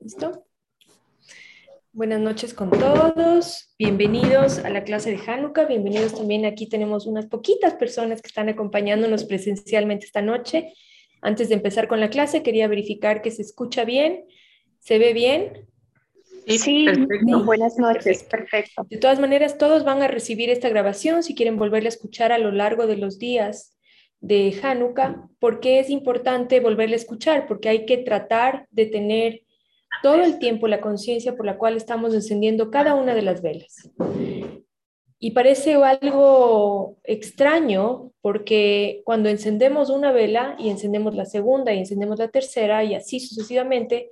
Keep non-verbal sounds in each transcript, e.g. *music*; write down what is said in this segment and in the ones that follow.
¿Listo? Buenas noches con todos. Bienvenidos a la clase de Hanukkah. Bienvenidos también. Aquí tenemos unas poquitas personas que están acompañándonos presencialmente esta noche. Antes de empezar con la clase, quería verificar que se escucha bien, se ve bien. Sí, perfecto. buenas noches, perfecto. De todas maneras, todos van a recibir esta grabación si quieren volverla a escuchar a lo largo de los días de Hanukkah. ¿Por qué es importante volverla a escuchar? Porque hay que tratar de tener todo el tiempo la conciencia por la cual estamos encendiendo cada una de las velas. Y parece algo extraño porque cuando encendemos una vela y encendemos la segunda y encendemos la tercera y así sucesivamente,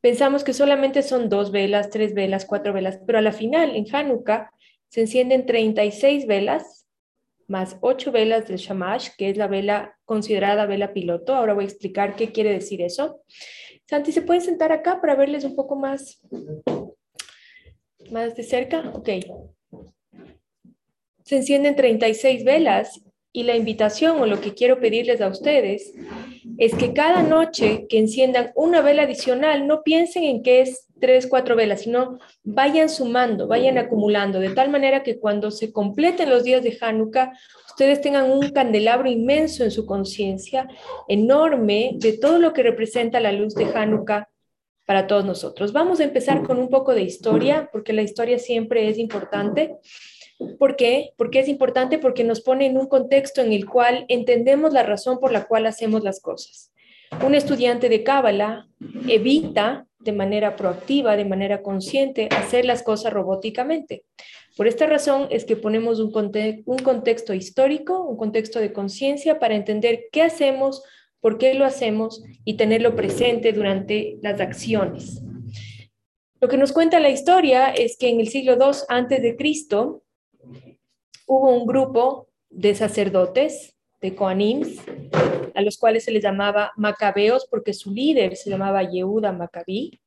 pensamos que solamente son dos velas, tres velas, cuatro velas, pero a la final en Hanukkah se encienden 36 velas más ocho velas del Shamash, que es la vela considerada vela piloto. Ahora voy a explicar qué quiere decir eso. Santi, ¿se pueden sentar acá para verles un poco más, más de cerca? Ok. Se encienden 36 velas y la invitación o lo que quiero pedirles a ustedes es que cada noche que enciendan una vela adicional, no piensen en que es tres, cuatro velas, sino vayan sumando, vayan acumulando, de tal manera que cuando se completen los días de Hanukkah, ustedes tengan un candelabro inmenso en su conciencia, enorme, de todo lo que representa la luz de Hanukkah para todos nosotros. Vamos a empezar con un poco de historia, porque la historia siempre es importante. ¿Por qué? Porque es importante porque nos pone en un contexto en el cual entendemos la razón por la cual hacemos las cosas. Un estudiante de Cábala evita de manera proactiva, de manera consciente, hacer las cosas robóticamente. Por esta razón es que ponemos un, un contexto histórico, un contexto de conciencia para entender qué hacemos, por qué lo hacemos y tenerlo presente durante las acciones. Lo que nos cuenta la historia es que en el siglo II antes de Cristo hubo un grupo de sacerdotes, de Coanims, a los cuales se les llamaba Macabeos porque su líder se llamaba Yehuda Macabí.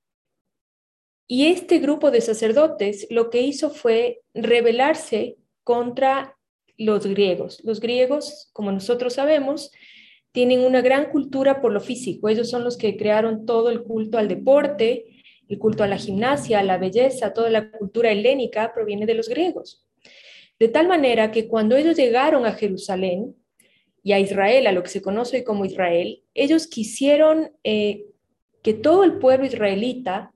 Y este grupo de sacerdotes lo que hizo fue rebelarse contra los griegos. Los griegos, como nosotros sabemos, tienen una gran cultura por lo físico. Ellos son los que crearon todo el culto al deporte, el culto a la gimnasia, a la belleza, toda la cultura helénica proviene de los griegos. De tal manera que cuando ellos llegaron a Jerusalén y a Israel, a lo que se conoce como Israel, ellos quisieron eh, que todo el pueblo israelita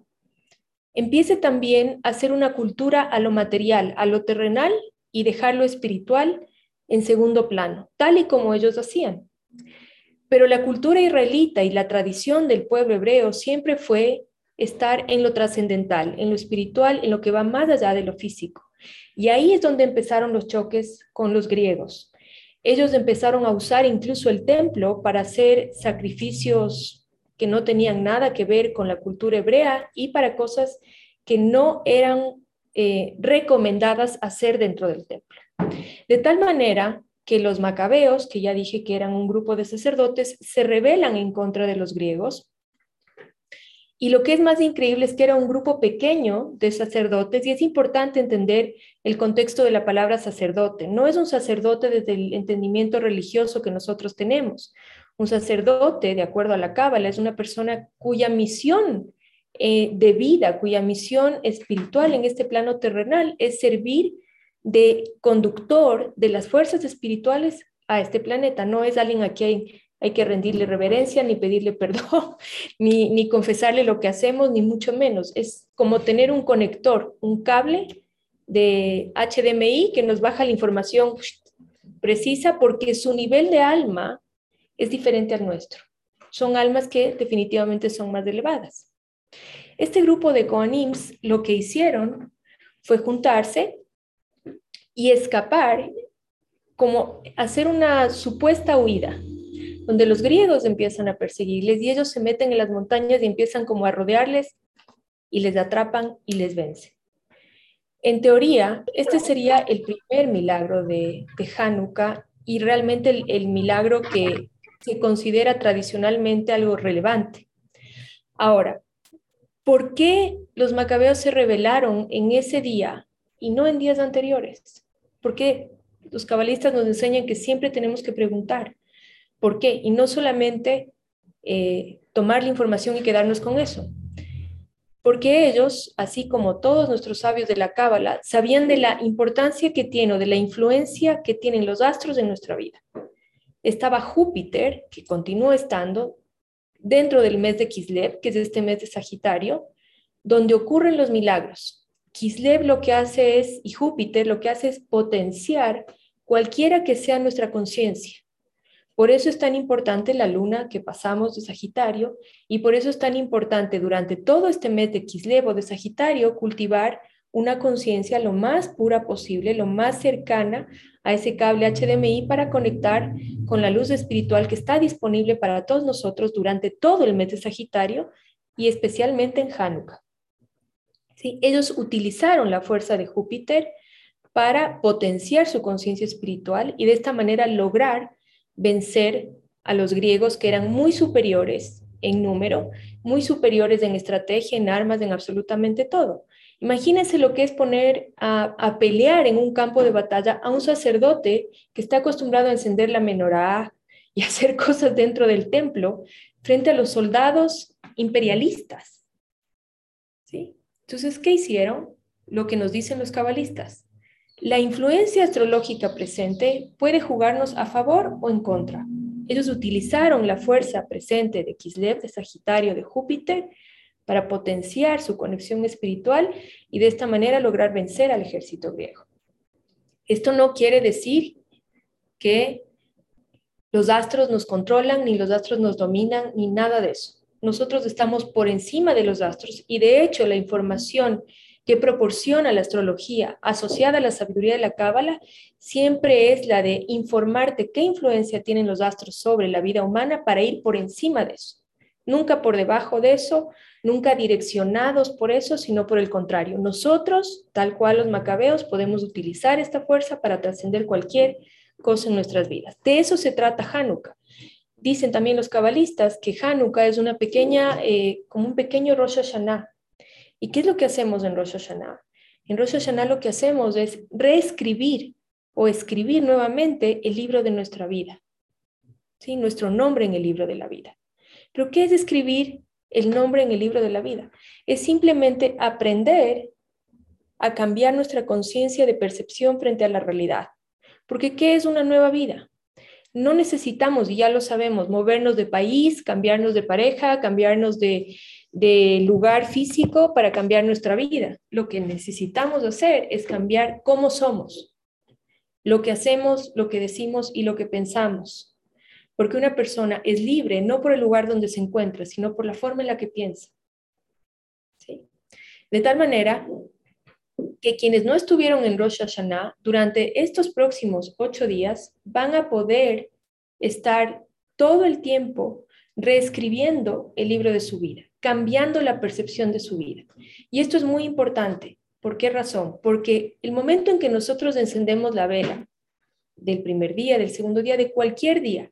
empiece también a hacer una cultura a lo material, a lo terrenal y dejar lo espiritual en segundo plano, tal y como ellos hacían. Pero la cultura israelita y la tradición del pueblo hebreo siempre fue estar en lo trascendental, en lo espiritual, en lo que va más allá de lo físico. Y ahí es donde empezaron los choques con los griegos. Ellos empezaron a usar incluso el templo para hacer sacrificios que no tenían nada que ver con la cultura hebrea y para cosas que no eran eh, recomendadas hacer dentro del templo. De tal manera que los macabeos, que ya dije que eran un grupo de sacerdotes, se rebelan en contra de los griegos. Y lo que es más increíble es que era un grupo pequeño de sacerdotes y es importante entender el contexto de la palabra sacerdote. No es un sacerdote desde el entendimiento religioso que nosotros tenemos. Un sacerdote, de acuerdo a la Cábala, es una persona cuya misión eh, de vida, cuya misión espiritual en este plano terrenal es servir de conductor de las fuerzas espirituales a este planeta. No es alguien a quien hay, que rendirle reverencia, ni pedirle *laughs* perdón, ni, ni confesarle lo que hacemos, ni mucho menos. Es como tener un conector, un cable de HDMI que nos baja la información precisa porque su nivel de alma es diferente al nuestro. Son almas que definitivamente son más elevadas. Este grupo de Coanims lo que hicieron fue juntarse y escapar, como hacer una supuesta huida, donde los griegos empiezan a perseguirles y ellos se meten en las montañas y empiezan como a rodearles y les atrapan y les vencen. En teoría, este sería el primer milagro de, de Hanukkah y realmente el milagro que se considera tradicionalmente algo relevante. Ahora, ¿por qué los macabeos se rebelaron en ese día y no en días anteriores? Porque los cabalistas nos enseñan que siempre tenemos que preguntar, ¿por qué? Y no solamente eh, tomar la información y quedarnos con eso. Porque ellos, así como todos nuestros sabios de la Cábala, sabían de la importancia que tiene o de la influencia que tienen los astros en nuestra vida. Estaba Júpiter, que continúa estando dentro del mes de Kislev, que es este mes de Sagitario, donde ocurren los milagros. Kislev lo que hace es, y Júpiter lo que hace es potenciar cualquiera que sea nuestra conciencia. Por eso es tan importante la luna que pasamos de Sagitario y por eso es tan importante durante todo este mes de Kislev o de Sagitario cultivar una conciencia lo más pura posible, lo más cercana a ese cable HDMI para conectar con la luz espiritual que está disponible para todos nosotros durante todo el mes de Sagitario y especialmente en Hanukkah. ¿Sí? Ellos utilizaron la fuerza de Júpiter para potenciar su conciencia espiritual y de esta manera lograr vencer a los griegos que eran muy superiores en número, muy superiores en estrategia, en armas, en absolutamente todo. Imagínense lo que es poner a, pelear en un campo de batalla a un sacerdote que está acostumbrado a encender la menorá y *laughs* hacer cosas dentro del templo frente a los soldados imperialistas. ¿Sí? Entonces, ¿qué hicieron? Lo que nos dicen los cabalistas. La influencia astrológica presente puede jugarnos a favor o en contra. Ellos utilizaron la fuerza presente de Kislev, de Sagitario, de Júpiter, para potenciar su conexión espiritual y de esta manera lograr vencer al ejército griego. Esto no quiere decir que los astros nos controlan, ni los astros nos dominan, ni nada de eso. Nosotros estamos por encima de los astros y de hecho la información que proporciona la astrología asociada a la sabiduría de la cábala siempre es la de informarte qué influencia tienen los astros sobre la vida humana para ir por encima de eso. Nunca por debajo de eso, nunca direccionados por eso, sino por el contrario. Nosotros, tal cual los macabeos, podemos utilizar esta fuerza para trascender cualquier cosa en nuestras vidas. De eso se trata Hanukkah. Dicen también los cabalistas que Hanukkah es una pequeña, eh, como un pequeño Rosh Hashanah. ¿Y qué es lo que hacemos en Rosh Hashanah? En Rosh Hashanah lo que hacemos es reescribir o escribir nuevamente el libro de nuestra vida, ¿sí? nuestro nombre en el libro de la vida. ¿Pero qué es escribir el nombre en el libro de la vida. Es simplemente aprender a cambiar nuestra conciencia de percepción frente a la realidad. Porque ¿qué es una nueva vida? No necesitamos, y ya lo sabemos, movernos de país, cambiarnos de pareja, cambiarnos de, de lugar físico para cambiar nuestra vida. Lo que necesitamos hacer es cambiar cómo somos, lo que hacemos, lo que decimos y lo que pensamos porque una persona es libre no por el lugar donde se encuentra, sino por la forma en la que piensa. De tal manera que quienes no estuvieron en Rosh Hashanah durante estos próximos ocho días van a poder estar todo el tiempo reescribiendo el libro de su vida, cambiando la percepción de su vida. Y esto es muy importante. ¿Por qué razón? Porque el momento en que nosotros encendemos la vela del primer día, del segundo día, de cualquier día,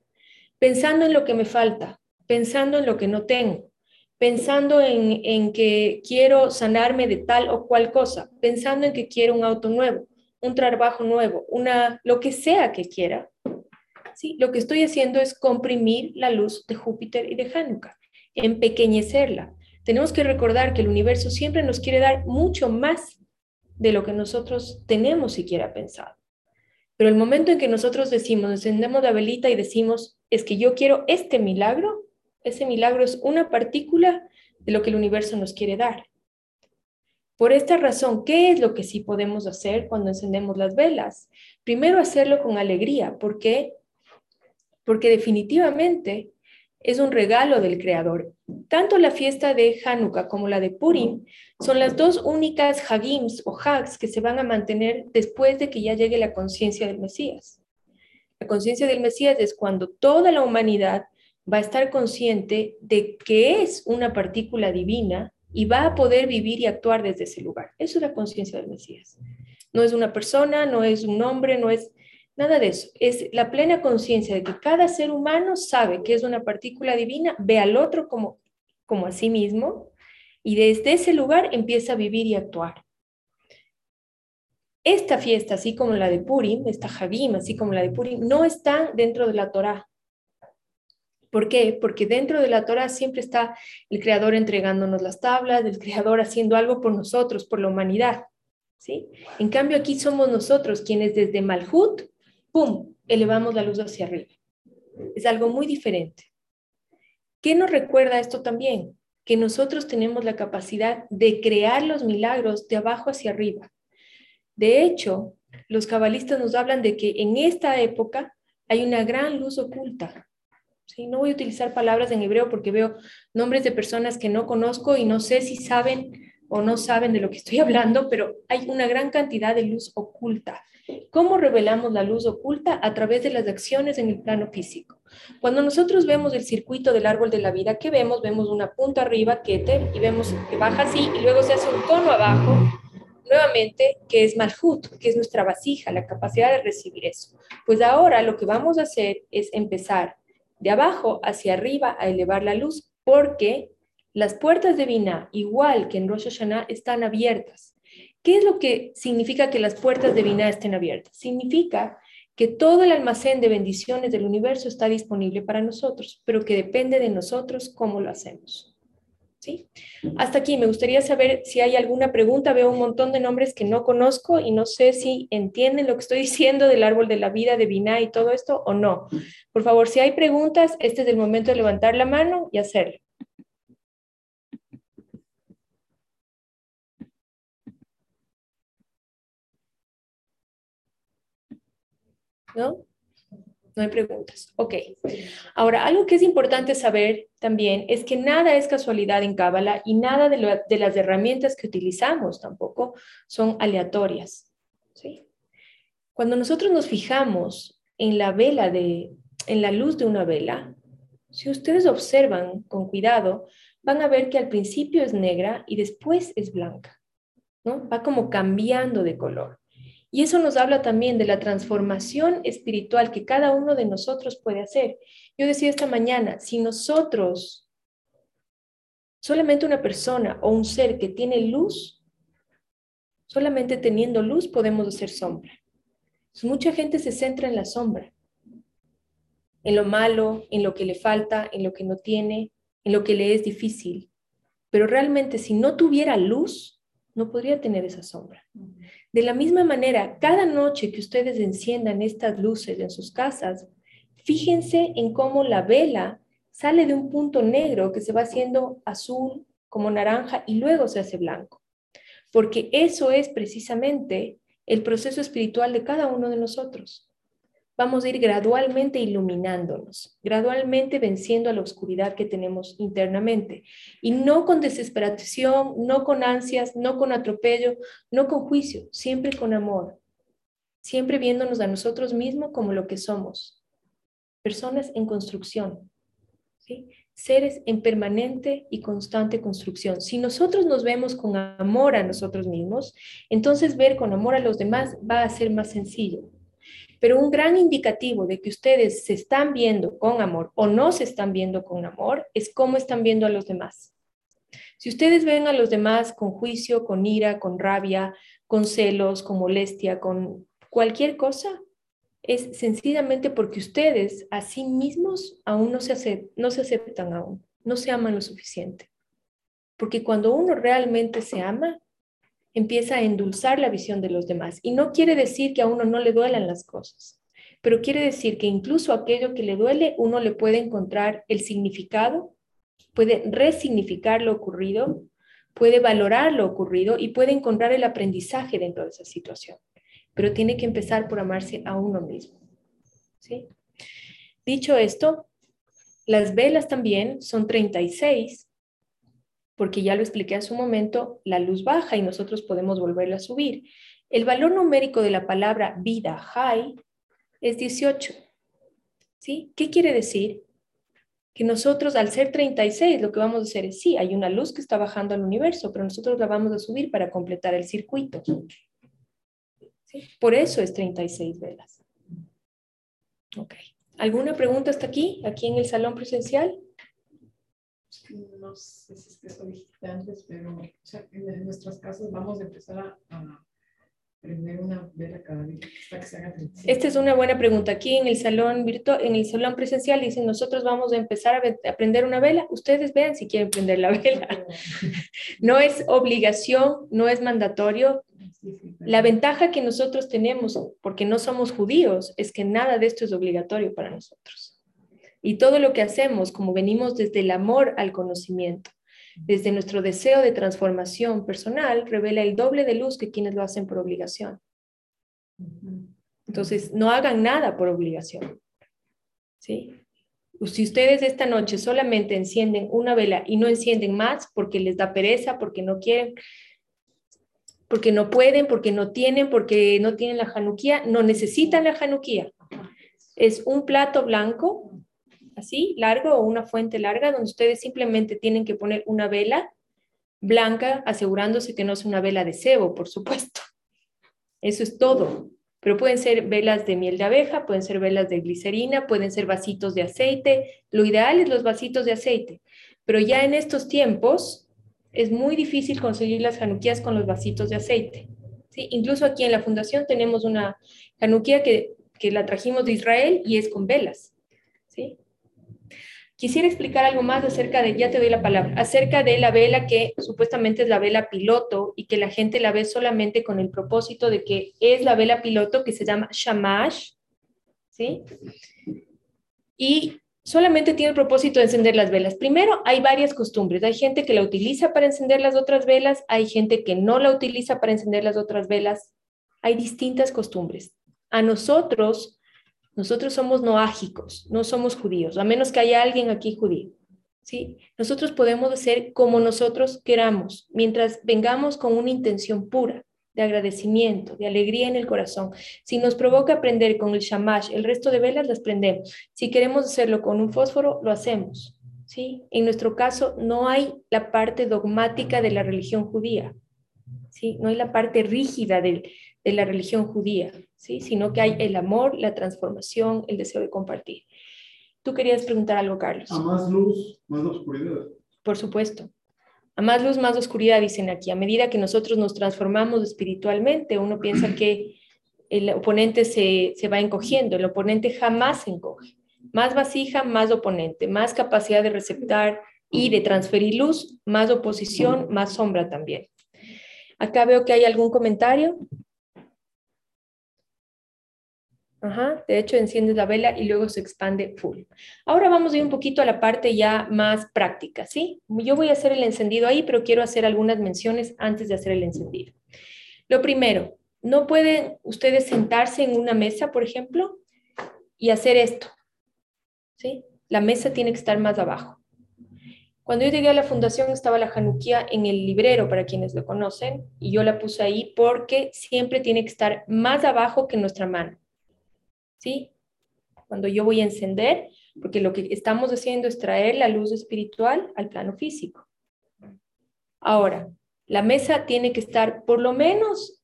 pensando en lo que me falta, pensando en lo que no tengo, pensando en, que quiero sanarme de tal o cual cosa, pensando en que quiero un auto nuevo, un trabajo nuevo, una, lo que sea que quiera. ¿sí? Lo que estoy haciendo es comprimir la luz de Júpiter y de Hanukkah, empequeñecerla. Tenemos que recordar que el universo siempre nos quiere dar mucho más de lo que nosotros tenemos siquiera pensado. Pero el momento en que nosotros decimos, encendemos la velita y decimos, es que yo quiero este milagro, ese milagro es una partícula de lo que el universo nos quiere dar. Por esta razón, ¿qué es lo que sí podemos hacer cuando encendemos las velas? Primero hacerlo con alegría. ¿Por qué? Porque definitivamente es un regalo del Creador. Tanto la fiesta de Hanukkah como la de Purim son las dos únicas Hagims o Hags que se van a mantener después de que ya llegue la conciencia del Mesías. La conciencia del Mesías es cuando toda la humanidad va a estar consciente de que es una partícula divina y va a poder vivir y actuar desde ese lugar. Eso es la conciencia del Mesías. No es una persona, no es un hombre, no es Nada de eso. Es la plena conciencia de que cada ser humano sabe que es una partícula divina, ve al otro como, como a sí mismo y desde ese lugar empieza a vivir y actuar. esta fiesta, así como la de Purim, esta Javim, así como la de Purim, no están dentro de la Torah. ¿Por qué? Porque dentro de la Torah siempre está el Creador entregándonos las tablas, el Creador haciendo algo por nosotros, por la humanidad. ¿sí? En cambio, aquí somos nosotros quienes desde Malhut, ¡pum!, elevamos la luz hacia arriba. Es algo muy diferente. ¿Qué nos recuerda esto también? Que nosotros tenemos la capacidad de crear los milagros de abajo hacia arriba. De hecho, los cabalistas nos hablan de que en esta época hay una gran luz oculta. ¿sí? No voy a utilizar palabras en hebreo porque veo nombres de personas que no conozco y no sé si saben o no saben de lo que estoy *laughs* hablando, pero hay una gran cantidad de luz oculta. ¿Cómo revelamos la luz oculta? A través de las acciones en el plano físico. Cuando nosotros vemos el circuito del árbol de la vida, ¿qué vemos? Vemos una punta arriba, Keter, y vemos que baja así y luego se hace un cono abajo nuevamente, que es Malhut, que es nuestra vasija, la capacidad de recibir eso. Pues ahora lo que vamos a hacer es empezar de abajo hacia arriba a elevar la luz, porque las puertas de Binah, igual que en Rosh Hashanah, están abiertas. ¿Qué es lo que significa que las puertas de Binah estén abiertas? Significa que todo el almacén de bendiciones del universo está disponible para nosotros, pero que depende de nosotros cómo lo hacemos. Hasta aquí, me gustaría saber si hay alguna pregunta. Veo un montón de nombres que no conozco y no sé si entienden lo que estoy *laughs* diciendo del árbol de la vida, de Binah y todo esto o no. Por favor, si hay preguntas, este es el momento de levantar la mano y hacerlo. ¿No? No hay preguntas. Ok. Ahora, algo que es importante saber también es que nada es casualidad en Cábala y nada de, de, las herramientas que utilizamos tampoco son aleatorias. ¿sí? Cuando nosotros nos fijamos en la vela de, en la luz de una vela, si ustedes observan con cuidado, van a ver que al principio es negra y después es blanca. ¿no? Va como cambiando de color. Y eso nos habla también de la transformación espiritual que cada uno de nosotros puede hacer. Yo decía esta mañana, si nosotros, solamente una persona o un ser que tiene luz, solamente teniendo luz podemos hacer sombra. mucha gente se centra en la sombra, en lo malo, en lo que le falta, en lo que no tiene, en lo que le es difícil. Pero realmente si no tuviera luz, no podría tener esa sombra. De la misma manera, cada noche que ustedes enciendan estas luces en sus casas, fíjense en cómo la vela sale de un punto negro que se va haciendo azul, como naranja, y luego se hace blanco. Porque eso es precisamente el proceso espiritual de cada uno de nosotros vamos a ir gradualmente iluminándonos, gradualmente venciendo a la oscuridad que tenemos internamente. Y no con desesperación, no con ansias, no con atropello, no con juicio, siempre con amor, siempre viéndonos a nosotros mismos como lo que somos, personas en construcción, ¿sí? seres en permanente y constante construcción. Si nosotros nos vemos con amor a nosotros mismos, entonces ver con amor a los demás va a ser más sencillo pero un gran indicativo de que ustedes se están viendo con amor o no se están viendo con amor es cómo están viendo a los demás. Si ustedes ven a los demás con juicio, con ira, con rabia, con celos, con molestia, con cualquier cosa, es sencillamente porque ustedes a sí mismos aún no se, aceptan, no se aceptan aún, no se aman lo suficiente. Porque cuando uno realmente se ama, empieza a endulzar la visión de los demás. Y no quiere decir que a uno no le duelan las cosas, pero quiere decir que incluso aquello que le duele, uno le puede encontrar el significado, puede resignificar lo ocurrido, puede valorar lo ocurrido y puede encontrar el aprendizaje dentro de esa situación. Pero tiene que empezar por amarse a uno mismo. ¿sí? Dicho esto, las velas también son 36 porque ya lo expliqué hace un momento, la luz baja y nosotros podemos volverla a subir. El valor numérico de la palabra vida, high, es 18. ¿Sí? ¿Qué quiere decir? Que nosotros, al ser 36, lo que vamos a hacer es, sí, hay una luz que está bajando al universo, pero nosotros la vamos a subir para completar el circuito. Por eso es 36 velas. Ok. ¿Alguna pregunta hasta aquí, aquí en el salón presencial? No sé si es que eso dijiste antes, pero en, nuestras casas vamos a empezar a, una vela cada día Esta es una buena pregunta. Aquí en el salón virtual, en el salón presencial dicen, nosotros vamos a empezar a, a prender una vela. Ustedes vean si quieren prender la vela. *laughs* No es obligación, no es mandatorio. La ventaja que nosotros tenemos, porque no somos judíos, es que nada de esto es obligatorio para nosotros. Y todo lo que hacemos, como venimos desde el amor al conocimiento, desde nuestro deseo de transformación personal, revela el doble de luz que quienes lo hacen por obligación. Entonces, no hagan nada por obligación. ¿Sí? Si ustedes esta noche solamente encienden una vela y no encienden más porque les da pereza, porque no quieren, porque no pueden, porque no tienen, porque no tienen la januquía, no necesitan la januquía. Es un plato blanco así, largo o una fuente larga, donde ustedes simplemente tienen que poner una vela blanca, asegurándose que no es una vela de cebo, por supuesto. Eso es todo. Pero pueden ser velas de miel de abeja, pueden ser velas de glicerina, pueden ser vasitos de aceite. Lo ideal es los vasitos de aceite. Pero ya en estos tiempos es muy difícil conseguir las januquías con los vasitos de aceite. ¿sí? Incluso aquí en la fundación tenemos una januquía que, que la trajimos de Israel y es con velas. Quisiera explicar algo más acerca de, ya te doy la palabra, acerca de la vela que supuestamente es la vela piloto y que la gente la ve solamente con el propósito de que es la vela piloto que se llama shamash, ¿sí? Y solamente tiene el propósito de encender las velas. Primero, hay varias costumbres. Hay gente que la utiliza para encender las otras velas, hay gente que no la utiliza para encender las otras velas. Hay distintas costumbres. A nosotros nosotros somos noágicos, no somos judíos, a menos que haya alguien aquí judío. ¿sí? Nosotros podemos ser como nosotros queramos, mientras vengamos con una intención pura de agradecimiento, de alegría en el corazón. Si nos provoca aprender con el shamash, el resto de velas las prendemos. Si queremos hacerlo con un fósforo, lo hacemos. ¿sí? En nuestro caso, no hay la parte dogmática de la religión judía. ¿sí? No hay la parte rígida de la religión judía, ¿sí? sino que hay el amor, la transformación, el deseo de compartir. Tú querías preguntar algo, Carlos. A más luz, más oscuridad. Por supuesto. A más luz, más oscuridad, dicen aquí. A medida que nosotros nos transformamos espiritualmente, uno piensa que el oponente se, se va encogiendo, el oponente jamás se encoge. Más vasija, más oponente, más capacidad de receptar y de transferir luz, más oposición, más sombra también. Acá veo que hay algún comentario. De hecho, enciendes la vela y luego se expande full. Ahora vamos a ir un poquito a la parte ya más práctica, ¿sí? Yo voy a hacer el encendido ahí, pero quiero hacer algunas menciones antes de hacer el encendido. Lo primero, no pueden ustedes sentarse en una mesa, por ejemplo, y hacer esto, ¿sí? La mesa tiene que estar más abajo. Cuando yo llegué a la fundación estaba la januquía en el librero, para quienes lo conocen, y yo la puse ahí porque siempre tiene que estar más abajo que nuestra mano. ¿Sí? Cuando yo voy a encender, porque lo que estamos haciendo es traer la luz espiritual al plano físico. Ahora, la mesa tiene que estar por lo menos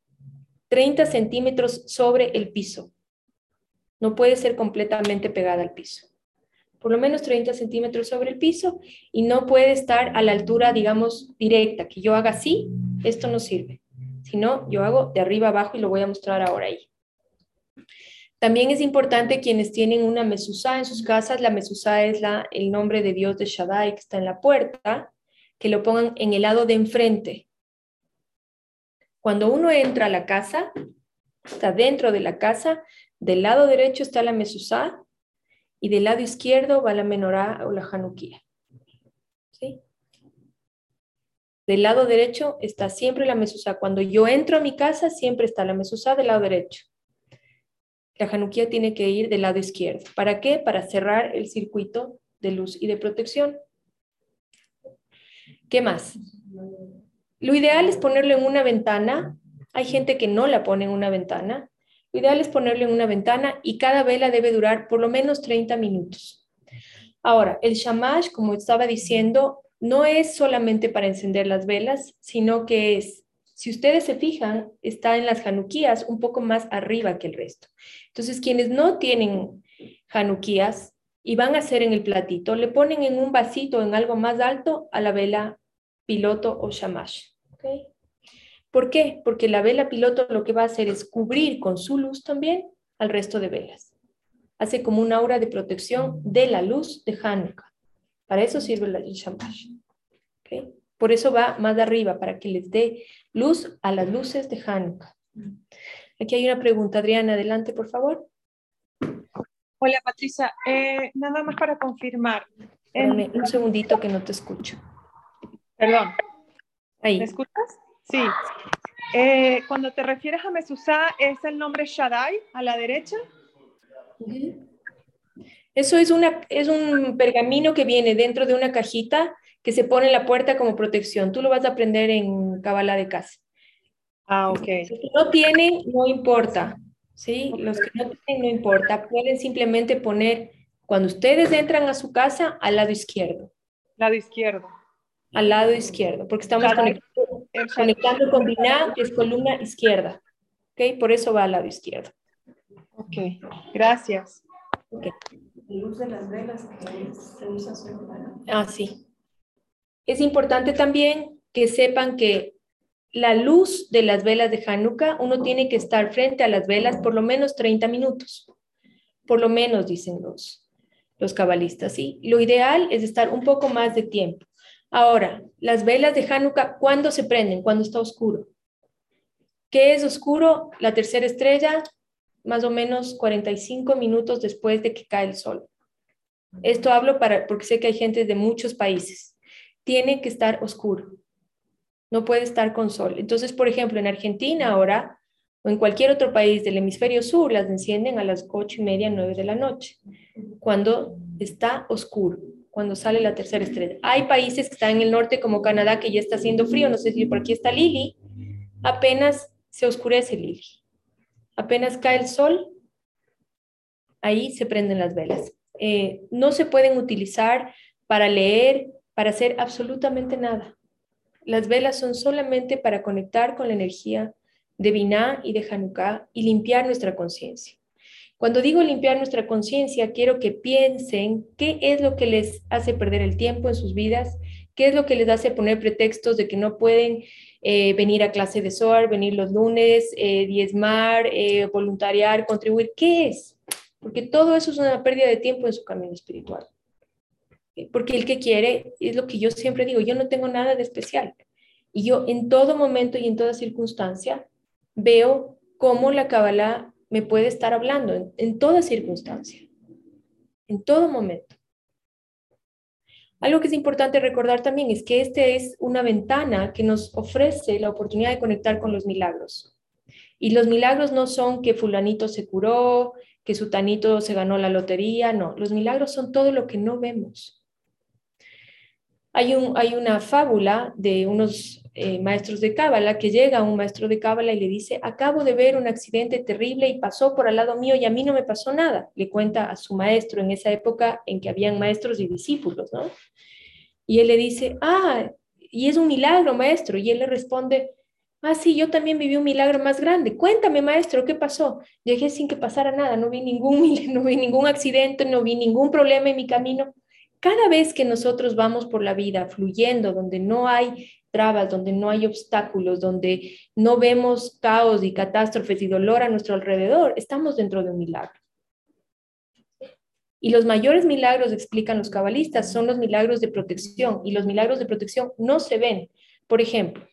30 centímetros sobre el piso. No puede ser completamente pegada al piso. Por lo menos 30 centímetros sobre el piso y no puede estar a la altura, digamos, directa, que yo haga así, esto no sirve. Si no, yo hago de arriba abajo y lo voy a mostrar ahora ahí. También es importante quienes tienen una mesuzá en sus casas, la mesuzá es el nombre de Dios de Shaddai que está en la puerta, que lo pongan en el lado de enfrente. Cuando uno entra a la casa, está dentro de la casa, del lado derecho está la mesuzá y del lado izquierdo va la menorá o la januquía. ¿Sí? Del lado derecho está siempre la mesuzá. Cuando yo entro a mi casa, siempre está la mesuzá del lado derecho la januquía tiene que ir del lado izquierdo. ¿Para qué? Para cerrar el circuito de luz y de protección. ¿Qué más? Lo ideal es ponerlo en una ventana. Hay gente que no la pone en una ventana. Lo ideal es ponerlo en una ventana y cada vela debe durar por lo menos 30 minutos. Ahora, el shamash, como estaba diciendo, no es solamente para encender las velas, sino que es si ustedes se fijan, está en las januquías un poco más arriba que el resto. Entonces, quienes no tienen januquías y van a hacer en el platito, le ponen en un vasito, en algo más alto, a la vela piloto o shamash. ¿Por qué? Porque la vela piloto lo que va a hacer es cubrir con su luz también al resto de velas. Hace como un aura de protección de la luz de Hanukkah. Para eso sirve la Shamash. ¿Okay? Por eso va más arriba, para que les dé luz a las luces de Hanukkah. Aquí hay una pregunta, Adriana, adelante, por favor. Hola, Patricia. Eh, nada más para confirmar. un segundito que no te escucho. Perdón. Ahí. ¿Me escuchas? Sí. Eh, cuando te refieres a Mesusa, ¿es el nombre Shaddai a la derecha? Eso es, una, es un pergamino que viene dentro de una cajita que se pone en la puerta como protección. Tú lo vas a aprender en Kabbalah de casa. Ah, ok. Los que no tienen, no importa. ¿sí? Los que no tienen, no importa. Pueden simplemente poner, cuando ustedes entran a su casa, al lado izquierdo. Lado izquierdo. Al lado izquierdo, porque estamos conectando, conectando con Binah, que es columna izquierda. ¿Ok? Por eso va al lado izquierdo. Ok, gracias. Okay. luz de las velas que se usa solo para... Ah, sí. Es importante también que sepan que la luz de las velas de Hanukkah, uno tiene que estar frente a las velas por lo menos 30 minutos. Por lo menos, dicen los, los cabalistas, ¿sí? Lo ideal es estar un poco más de tiempo. Ahora, las velas de Hanukkah, ¿cuándo se prenden? Cuando está oscuro. ¿Qué es oscuro? La tercera estrella, más o menos 45 minutos después de que cae el sol. Esto hablo para, porque sé que hay gente de muchos países. Tiene que estar oscuro. No puede estar con sol. Entonces, por ejemplo, en Argentina ahora o en cualquier otro país del hemisferio sur las encienden a las ocho y media, nueve de la noche, cuando está oscuro, cuando sale la tercera estrella. Hay países que están en el norte como Canadá que ya está haciendo frío, no sé si por aquí está Lili, apenas se oscurece Lili apenas cae el sol, ahí se prenden las velas. Eh, no se pueden utilizar para leer, para hacer absolutamente nada. Las velas son solamente para conectar con la energía de Binah y de Hanukkah y limpiar nuestra conciencia. Cuando digo limpiar nuestra conciencia, quiero que piensen qué es lo que les hace perder el tiempo en sus vidas, qué es lo que les hace poner pretextos de que no pueden eh, venir a clase de SOAR, venir los lunes, eh, diezmar, eh, voluntariar, contribuir. ¿Qué es? Porque todo eso es una pérdida de tiempo en su camino espiritual. Porque el que quiere, es lo que yo siempre digo, yo no tengo nada de especial. Y yo en todo momento y en toda circunstancia veo cómo la Kabbalah me puede estar hablando, en toda circunstancia, en todo momento. Algo que es importante recordar también es que esta es una ventana que nos ofrece la oportunidad de conectar con los milagros. Y los milagros no son que fulanito se curó, que sutanito se ganó la lotería, no, los milagros son todo lo que no vemos. Hay, un, hay una fábula de unos eh, maestros de Cábala que llega a un maestro de Cábala y le dice, acabo de ver un accidente terrible y pasó por al lado mío y a mí no me pasó nada. Le cuenta a su maestro en esa época en que habían maestros y discípulos, ¿no? Y él le dice, ah, y es un milagro, maestro. Y él le responde, ah, sí, yo también viví un milagro más grande. Cuéntame, maestro, ¿qué pasó? Llegué sin que pasara nada, no vi ningún, *laughs* no vi ningún accidente, no vi ningún problema en mi camino. Cada vez que nosotros vamos por la vida fluyendo, donde no hay trabas, donde no hay obstáculos, donde no vemos caos y catástrofes y dolor a nuestro alrededor, estamos dentro de un milagro. Y los mayores milagros, explican los cabalistas, son los milagros de protección. Y los milagros de protección no se ven. Por ejemplo,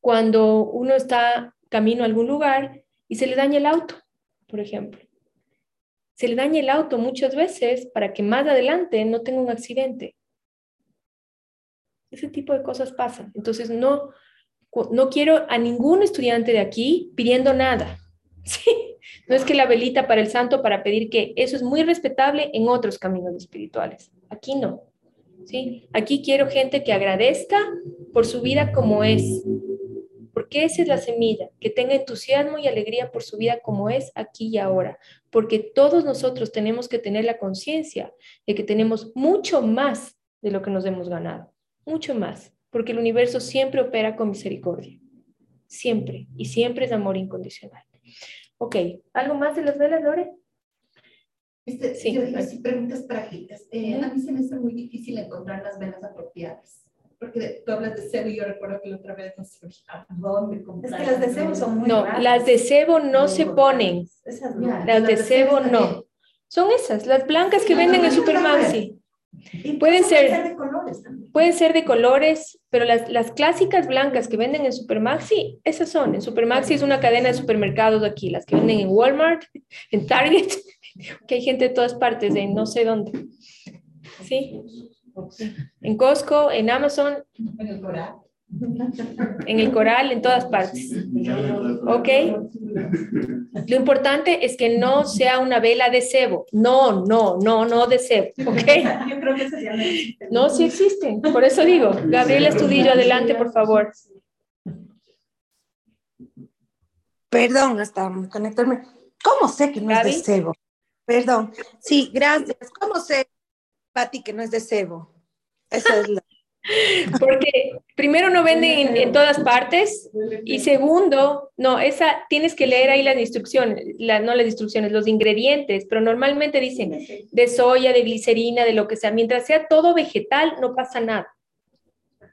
cuando uno está camino a algún lugar y se le daña el auto, por ejemplo. Se le daña el auto muchas veces para que más adelante no tenga un accidente. Ese tipo de cosas pasan. Entonces, no, no quiero a ningún estudiante de aquí pidiendo nada. *laughs* ¿sí? No es que la velita para el santo para pedir que eso es muy respetable en otros caminos espirituales. Aquí no. ¿sí? Aquí quiero gente que agradezca por su vida como es. Porque esa es la semilla, que tenga entusiasmo y alegría por su vida como es aquí y ahora. Porque todos nosotros tenemos que tener la conciencia de que tenemos mucho más de lo que nos hemos ganado. Mucho más. Porque el universo siempre opera con misericordia. Siempre. Y siempre es amor incondicional. Ok, ¿algo más de las velas, Lore? Este, sí. Yo, preguntas prácticas. Eh, A mí se me hace muy difícil encontrar las velas apropiadas. Porque tú hablas de cebo y yo recuerdo que la otra vez no sé dónde comprar. Es que las de cebo son muy No, las de cebo no se ponen. las de cebo no. Son esas, las blancas que venden en Supermaxi. Pueden ser, de colores también. Pueden ser de colores, pero las, las clásicas blancas que venden en Supermaxi, esas son. En Supermaxi es una cadena de supermercados aquí, las que venden en Walmart, en Target, *laughs* que hay gente de todas partes, de no sé dónde. ¿Sí? En Costco, en Amazon. En el Coral. En el Coral, en todas partes. ¿Ok? Lo importante es que no sea una vela de cebo. No, no, no, no de cebo. ¿Ok? Yo creo que sería No, sí existen. Por eso digo, Gabriela Estudillo, adelante, por favor. Perdón, hasta conectarme. ¿Cómo sé que no es de cebo? Perdón. Sí, gracias. ¿Cómo sé, Pati, que no es de cebo? Esa es la... *laughs* Porque primero no venden en, todas partes y segundo, no, esa tienes que leer ahí las instrucciones, no las instrucciones, los ingredientes, pero normalmente dicen de soya, de glicerina, de lo que sea. Mientras sea todo vegetal, no pasa nada.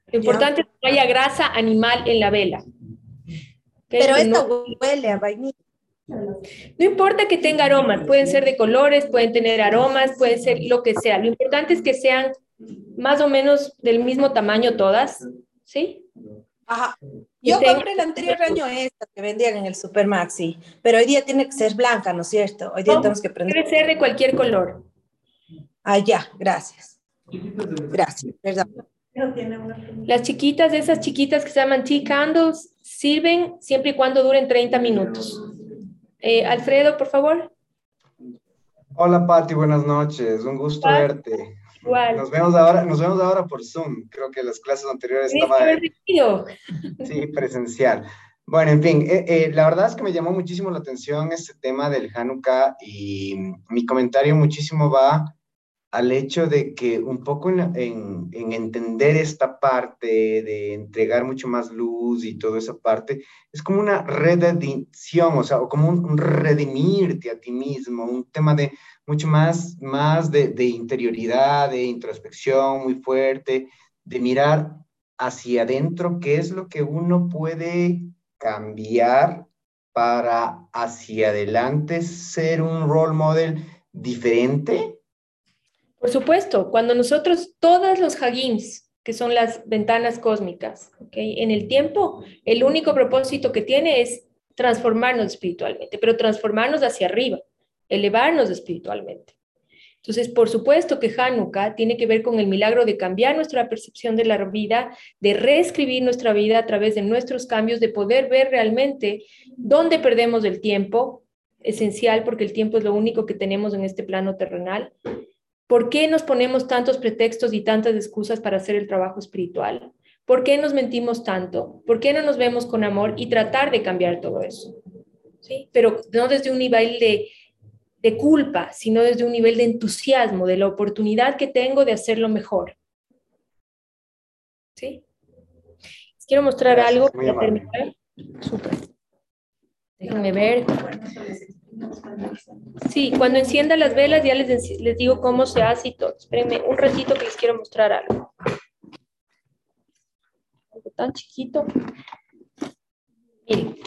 Lo importante es que no haya grasa animal en la vela. Pero esto huele a vainilla. No importa que tenga aromas, pueden ser de colores, pueden tener aromas, pueden ser lo que sea. Lo importante es que sean más o menos del mismo tamaño todas, ¿sí? Ajá. Yo compré el anterior *laughs* año esta que vendían en el Supermaxi, pero hoy día tiene que ser blanca, ¿no es cierto? Hoy día tenemos que prender. Puede ser de cualquier color. Ah, ya, gracias. Gracias, perdón. Las chiquitas, esas chiquitas que se llaman tea candles, sirven siempre y cuando duren 30 minutos. Eh, Alfredo, por favor. Hola Patti, buenas noches, un gusto verte. Nos vemos ahora, nos vemos ahora por Zoom. Creo que las clases anteriores estaban. Sí, presencial. Bueno, en fin, eh, eh, la verdad es que me llamó muchísimo la atención este tema del Hanukkah y mi comentario muchísimo va al hecho de que un poco en, entender esta parte, de entregar mucho más luz y toda esa parte, es como una redención, o sea, o como un, redimirte a ti mismo, un tema de mucho más, más de, de interioridad, de introspección muy fuerte, de mirar hacia adentro qué es lo que uno puede cambiar para hacia adelante ser un role model diferente por supuesto, cuando nosotros, todos los hagims, que son las ventanas cósmicas, en el tiempo, el único propósito que tiene es transformarnos espiritualmente, pero transformarnos hacia arriba, elevarnos espiritualmente. Entonces, por supuesto que Hanukkah tiene que ver con el milagro de cambiar nuestra percepción de la vida, de reescribir nuestra vida a través de nuestros cambios, de poder ver realmente dónde perdemos el tiempo, esencial porque el tiempo es lo único que tenemos en este plano terrenal, ¿Por qué nos ponemos tantos pretextos y tantas excusas para hacer el trabajo espiritual? ¿Por qué nos mentimos tanto? ¿Por qué no nos vemos con amor y tratar de cambiar todo eso? ¿Sí? Pero no desde un nivel de, de culpa, sino desde un nivel de entusiasmo, de la oportunidad que tengo de hacerlo mejor. ¿Sí? quiero mostrar algo para terminar. Déjenme ver. Sí, cuando encienda las velas ya les, les digo cómo se hace y todo. Espérenme un ratito que les quiero mostrar algo. Algo tan chiquito. Miren.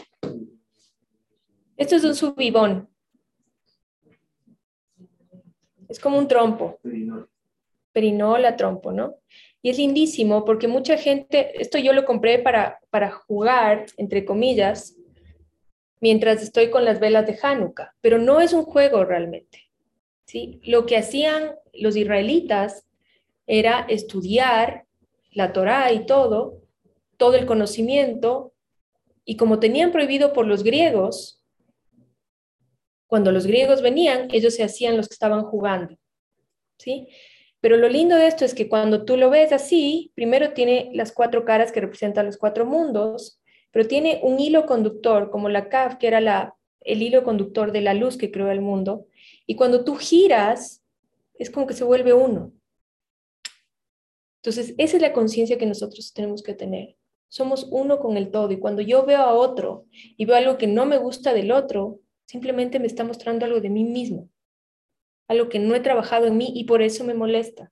Esto es un subibón. Es como un trompo. Perinola, trompo, ¿no? Y es lindísimo porque mucha gente, esto yo lo compré para, para jugar, entre comillas, mientras estoy con las velas de Hanukkah, pero no es un juego realmente. ¿sí? Lo que hacían los israelitas era estudiar la Torá y todo, todo el conocimiento, y como tenían prohibido por los griegos, cuando los griegos venían, ellos se hacían los que estaban jugando. ¿sí? Pero lo lindo de esto es que cuando tú lo ves así, primero tiene las cuatro caras que representan los cuatro mundos, pero tiene un hilo conductor, como la CAF, que era la, el hilo conductor de la luz que creó el mundo, y cuando tú giras, es como que se vuelve uno. Entonces, esa es la conciencia que nosotros tenemos que tener. Somos uno con el todo, y cuando yo veo a otro y veo algo que no me gusta del otro, simplemente me está mostrando algo de mí mismo, algo que no he trabajado en mí y por eso me molesta.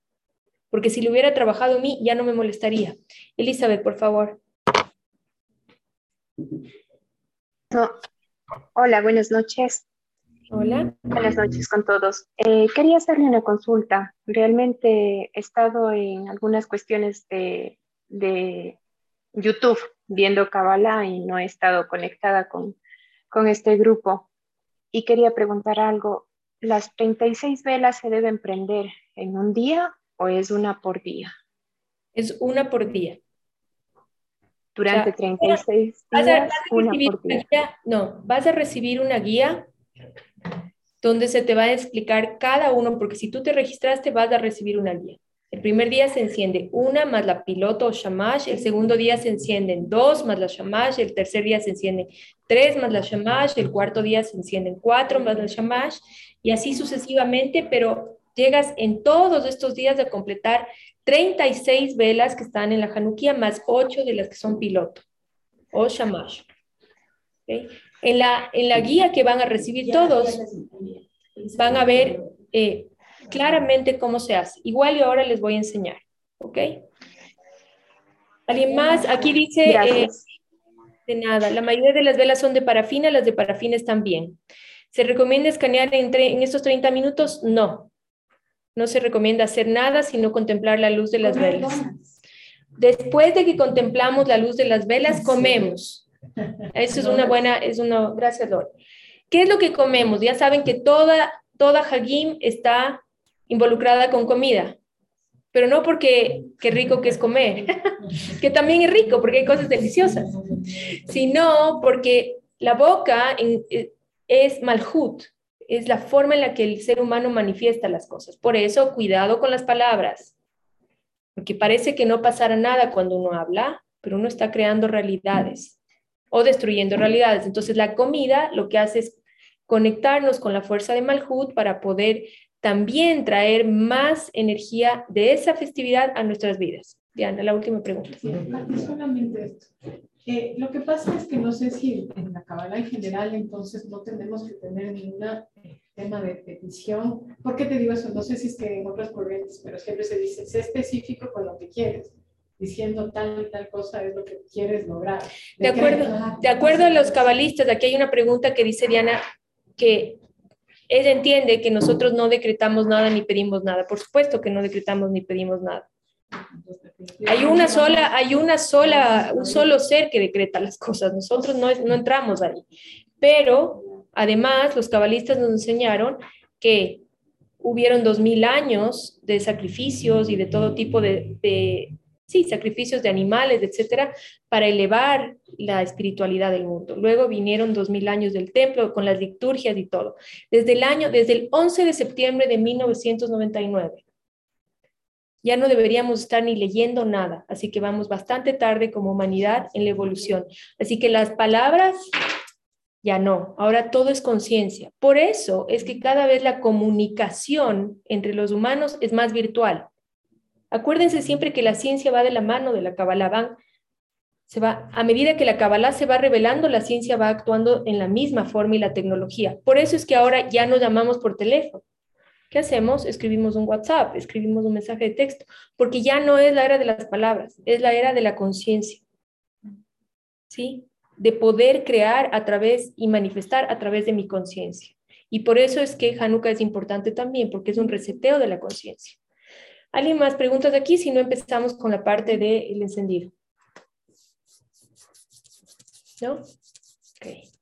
porque si lo hubiera trabajado en mí ya no me molestaría. Elizabeth, por favor. Hola, buenas noches. Hola. Buenas noches con todos. Eh, quería hacerle una consulta. Realmente he estado en algunas cuestiones de, de YouTube viendo Kabbalah y no he estado conectada con, con este grupo. Y quería preguntar algo. ¿Las 36 velas se deben prender en un día o es una por día? Es una por día. Durante 36 días, una por día. no, vas a recibir una guía donde se te va a explicar cada uno, porque si tú te registraste vas a recibir una guía. El primer día se enciende una más la piloto o shamash, el segundo día se encienden dos más la shamash, el tercer día se encienden tres más la shamash, el cuarto día se encienden cuatro más la shamash, y así sucesivamente, pero llegas en todos estos días a completar 36 velas que están en la Hanukkah, más 8 de las que son piloto o shamash. En, la, en la guía que van a recibir todos, van a ver eh, claramente cómo se hace. Igual y ahora les voy a enseñar. ¿Ok? ¿Alguien más? Aquí dice, eh, de nada, la mayoría de las velas son de parafina, las de parafina están bien. ¿Se recomienda escanear entre, en estos 30 minutos? No. No se recomienda hacer nada sino contemplar la luz de las velas. Después de que contemplamos la luz de las velas, comemos. Eso es una buena, es una, gracias Lord. ¿Qué es lo que comemos? Ya saben que toda, toda Hagim está involucrada con comida, pero no porque qué rico que es comer, *laughs* que también es rico porque hay cosas deliciosas, sino porque la boca eh, es malhut, es la forma en la que el ser humano manifiesta las cosas. Por eso, cuidado con las palabras, porque parece que no pasará nada cuando uno habla, pero uno está creando realidades o destruyendo realidades. Entonces, la comida lo que hace es conectarnos con la fuerza de Malhut para poder también traer más energía de esa festividad a nuestras vidas. Diana, la última pregunta. Sí, solamente esto. Eh, lo que pasa es que no sé si en la Kabbalah en general entonces no tenemos que tener ningún eh, tema de petición. ¿Por qué te digo eso? No sé si es que en otras corrientes, pero siempre se dice, sé específico con lo que quieres diciendo tal y tal cosa es lo que quieres lograr. De, acuerdo, de acuerdo a los cabalistas, aquí hay una pregunta que dice Diana, que él entiende que nosotros no decretamos nada ni pedimos nada. Por supuesto que no decretamos ni pedimos nada. Hay una sola, hay una sola, un solo ser que decreta las cosas. Nosotros no, no entramos ahí. Pero además los cabalistas nos enseñaron que hubieron dos mil años de sacrificios y de todo tipo de, sí, sacrificios de animales, etcétera, para elevar la espiritualidad del mundo. Luego vinieron dos mil años del templo con las liturgias y todo. Desde el año, desde el 11 de septiembre de 1999. Ya no deberíamos estar ni leyendo nada, así que vamos bastante tarde como humanidad en la evolución. Así que las palabras ya no, ahora todo es conciencia. Por eso es que cada vez la comunicación entre los humanos es más virtual Acuérdense siempre que la ciencia va de la mano de la Kabbalah. se va, a medida que la Kabbalah se va revelando, la ciencia va actuando en la misma forma y la tecnología. Por eso es que ahora ya nos llamamos por teléfono. ¿Qué hacemos? Escribimos un WhatsApp, escribimos un mensaje de texto, porque ya no es la era de las palabras, es la era de la conciencia. ¿Sí? De poder crear a través y manifestar a través de mi conciencia. Y por eso es que Hanukkah es importante también, porque es un reseteo de la conciencia. ¿Alguien más preguntas de aquí? Si no, empezamos con la parte del encendido. ¿No? Ok.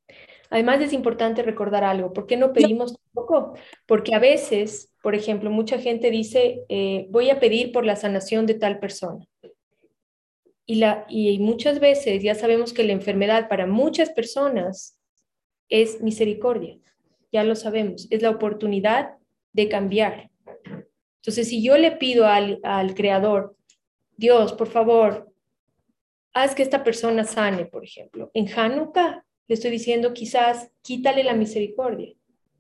Además es importante recordar algo. ¿Por qué no pedimos tampoco? Porque a veces, por ejemplo, mucha gente dice, eh, voy a pedir por la sanación de tal persona. Y, la, y muchas veces ya sabemos que la enfermedad para muchas personas es misericordia. Ya lo sabemos. Es la oportunidad de cambiar. Entonces, si yo le pido al, Creador, Dios, por favor, haz que esta persona sane, por ejemplo, en Hanukkah le estoy diciendo quizás quítale la misericordia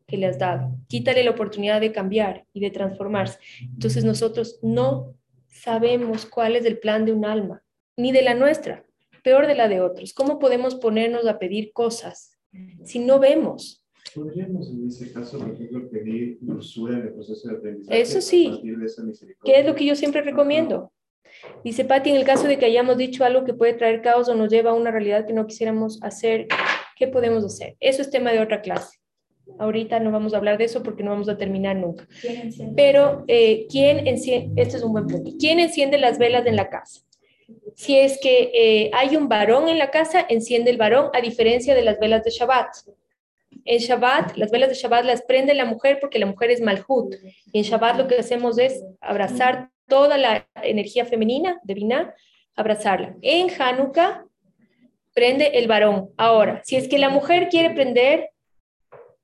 que le has dado, quítale la oportunidad de cambiar y de transformarse. Entonces nosotros no sabemos cuál es el plan de un alma, ni de la nuestra, peor de la de otros. ¿Cómo podemos ponernos a pedir cosas si no vemos? ¿Podríamos en ese caso, por ejemplo, pedir dulzura en el proceso de aprendizaje? Eso sí. ¿Qué es lo que yo siempre recomiendo? Dice Patti, en el caso de que hayamos dicho algo que puede traer caos o nos lleva a una realidad que no quisiéramos hacer, ¿qué podemos hacer? Eso es tema de otra clase. Ahorita no vamos a hablar de eso porque no vamos a terminar nunca. Pero, eh, ¿quién enciende? Este es un buen punto. ¿Quién enciende las velas en la casa? Si es que eh, hay un varón en la casa, enciende el varón, a diferencia de las velas de Shabbat. En Shabbat, las velas de Shabbat las prende la mujer porque la mujer es Malhut. Y en Shabbat lo que hacemos es abrazar toda la energía femenina de Binah, abrazarla. En Hanukkah prende el varón. Ahora, si es que la mujer quiere prender,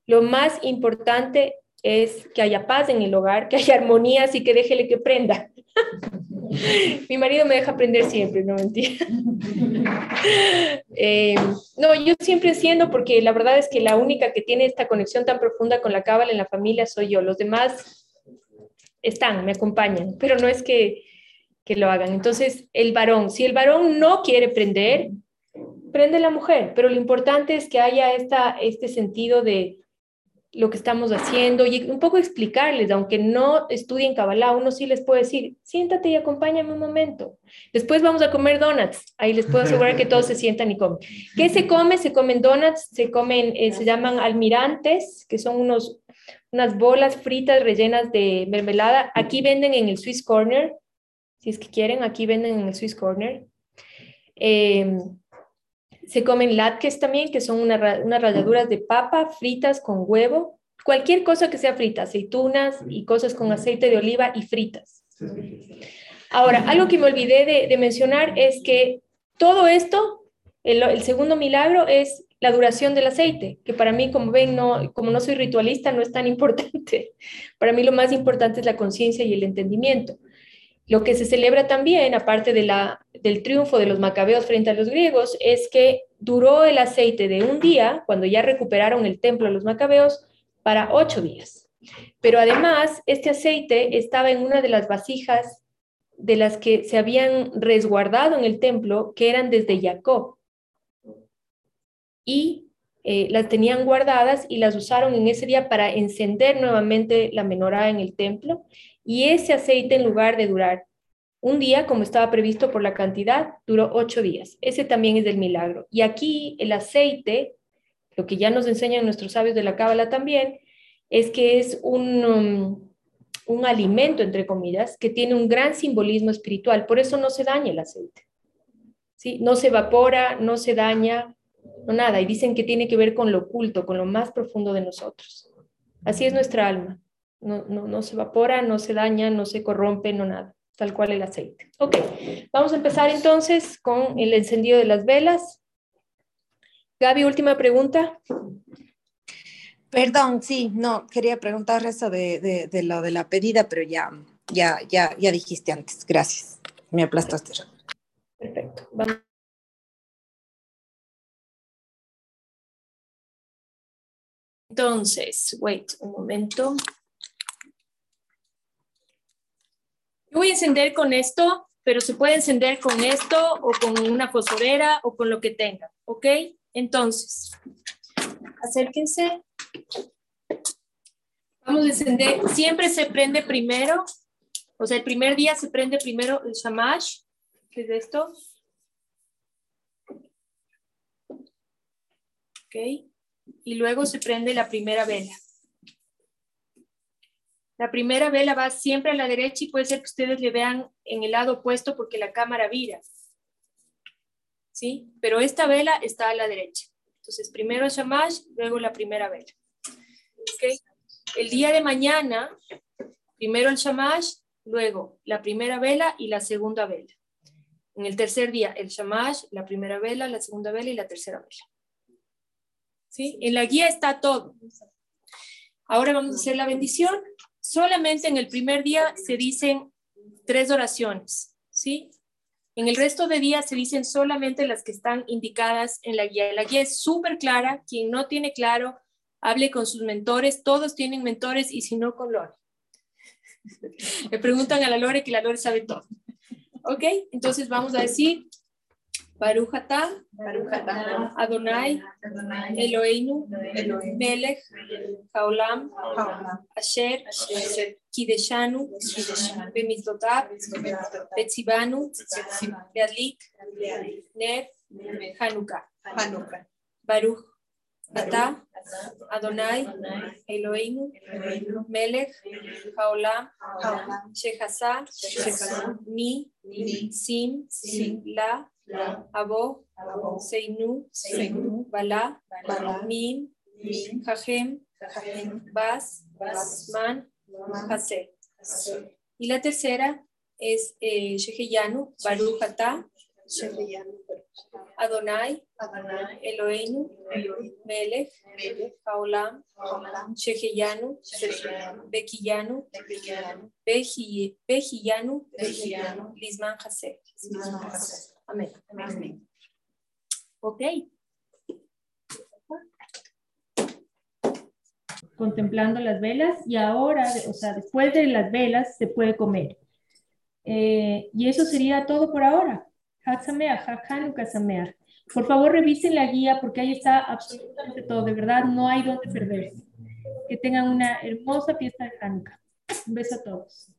lo más importante es que haya paz en el hogar, que haya armonía, así que déjele que prenda. *laughs* Mi marido me deja aprender siempre, no mentira. *laughs* Eh, no, yo siempre enciendo porque la verdad es que la única que tiene esta conexión tan profunda con la cábala en la familia soy yo. Los demás están, me acompañan, pero no es que, que lo hagan. Entonces, el varón, si el varón no quiere prender, prende la mujer, pero lo importante es que haya esta, este sentido de, lo que estamos haciendo y un poco explicarles, aunque no estudien Kabbalah, uno sí les puede decir, siéntate y acompáñame un momento. Después vamos a comer donuts, ahí les puedo asegurar que todos se sientan y comen. ¿Qué se come? Se comen donuts, se comen, eh, se llaman almirantes, que son unos, unas bolas fritas rellenas de mermelada. Aquí venden en el Swiss Corner, si es que quieren, aquí venden en el Swiss Corner. Eh, se comen latkes también, que son unas ralladuras de papa fritas con huevo. Cualquier cosa que sea frita, aceitunas y cosas con aceite de oliva y fritas. Ahora, algo que me olvidé de, mencionar es que todo esto, el, segundo milagro es la duración del aceite, que para mí, como ven, no, como no soy ritualista, no es tan *laughs* importante. Para mí lo más importante es la conciencia y el entendimiento. Lo que se celebra también, aparte del triunfo de los macabeos frente a los griegos, es que duró el aceite de un día, cuando ya recuperaron el templo de los macabeos, para ocho días. Pero además, este aceite estaba en una de las vasijas de las que se habían resguardado en el templo, que eran desde Jacob. Y eh, las tenían guardadas y las usaron en ese día para encender nuevamente la menorá en el templo y ese aceite, en lugar de durar un día, como estaba previsto por la cantidad, duró ocho días. Ese también es del milagro. Y aquí el aceite, lo que ya nos enseñan nuestros sabios de la Cábala también, es que es un, um, un alimento, entre comillas, que tiene un gran simbolismo espiritual. Por eso no se daña el aceite. ¿sí? No se evapora, no se daña, no nada. Y dicen que tiene que ver con lo oculto, con lo más profundo de nosotros. Así es nuestra alma no, no, no se evapora, no se daña, no se corrompe, no nada, tal cual el aceite. Ok, vamos a empezar entonces con el encendido de las velas. Gaby, última pregunta. Perdón, sí, no, quería preguntar eso de, de, lo de la pedida, pero ya, ya, ya, ya dijiste antes. Gracias. Me aplastaste. Perfecto. Vamos. Entonces, wait un momento. Yo voy a encender con esto, pero se puede encender con esto o con una fosforera o con lo que tenga, ¿ok? Entonces, acérquense. Vamos a encender, siempre se prende primero, o sea, el primer día se prende primero el shamash, que es esto. ¿Ok? Y luego se prende la primera vela. La primera vela va siempre a la derecha y puede ser que ustedes le vean en el lado opuesto porque la cámara vira. ¿Sí? Pero esta vela está a la derecha. Entonces, primero el shamash, luego la primera vela. ¿Okay? El día de mañana, primero el shamash, luego la primera vela y la segunda vela. En el tercer día, el shamash, la primera vela, la segunda vela y la tercera vela. ¿Sí? En la guía está todo. Ahora vamos a hacer la bendición solamente en el primer día se dicen tres oraciones, ¿sí? En el resto de días se dicen solamente las que están indicadas en la guía. La guía es súper clara. Quien no tiene claro, hable con sus mentores. Todos tienen mentores y si no, con Lore. *laughs* Le preguntan a la Lore que la Lore sabe todo. ¿Ok? Entonces vamos a decir Baruch Adonai, Eloheinu, Melech, Haolam, Asher, Kideshanu, Bemitzvotav, Betzibanu, Beadlik, Ner, Hanukkah. Baruch Ata, Adonai, Eloheinu, Melech, Haolam, Shechasa, Mi, Sim, La, Abo, Seinu, Bala, Mim, Jajem, Bas, Man, Hase. Y la tercera es eh, Sheheyanu, Baruch Adonai, Eloheinu, Melech, Haolam, Sheheyanu, Bekiyanu, Behiyanu, Lisman Hase. Amén. Amén. Ok. Contemplando las velas y ahora, o sea, después de las velas se puede comer. Eh, y eso sería todo por ahora. Por favor, revisen la guía porque ahí está absolutamente todo. De verdad, no hay donde perderse. Que tengan una hermosa fiesta de Hanukkah. Un beso a todos.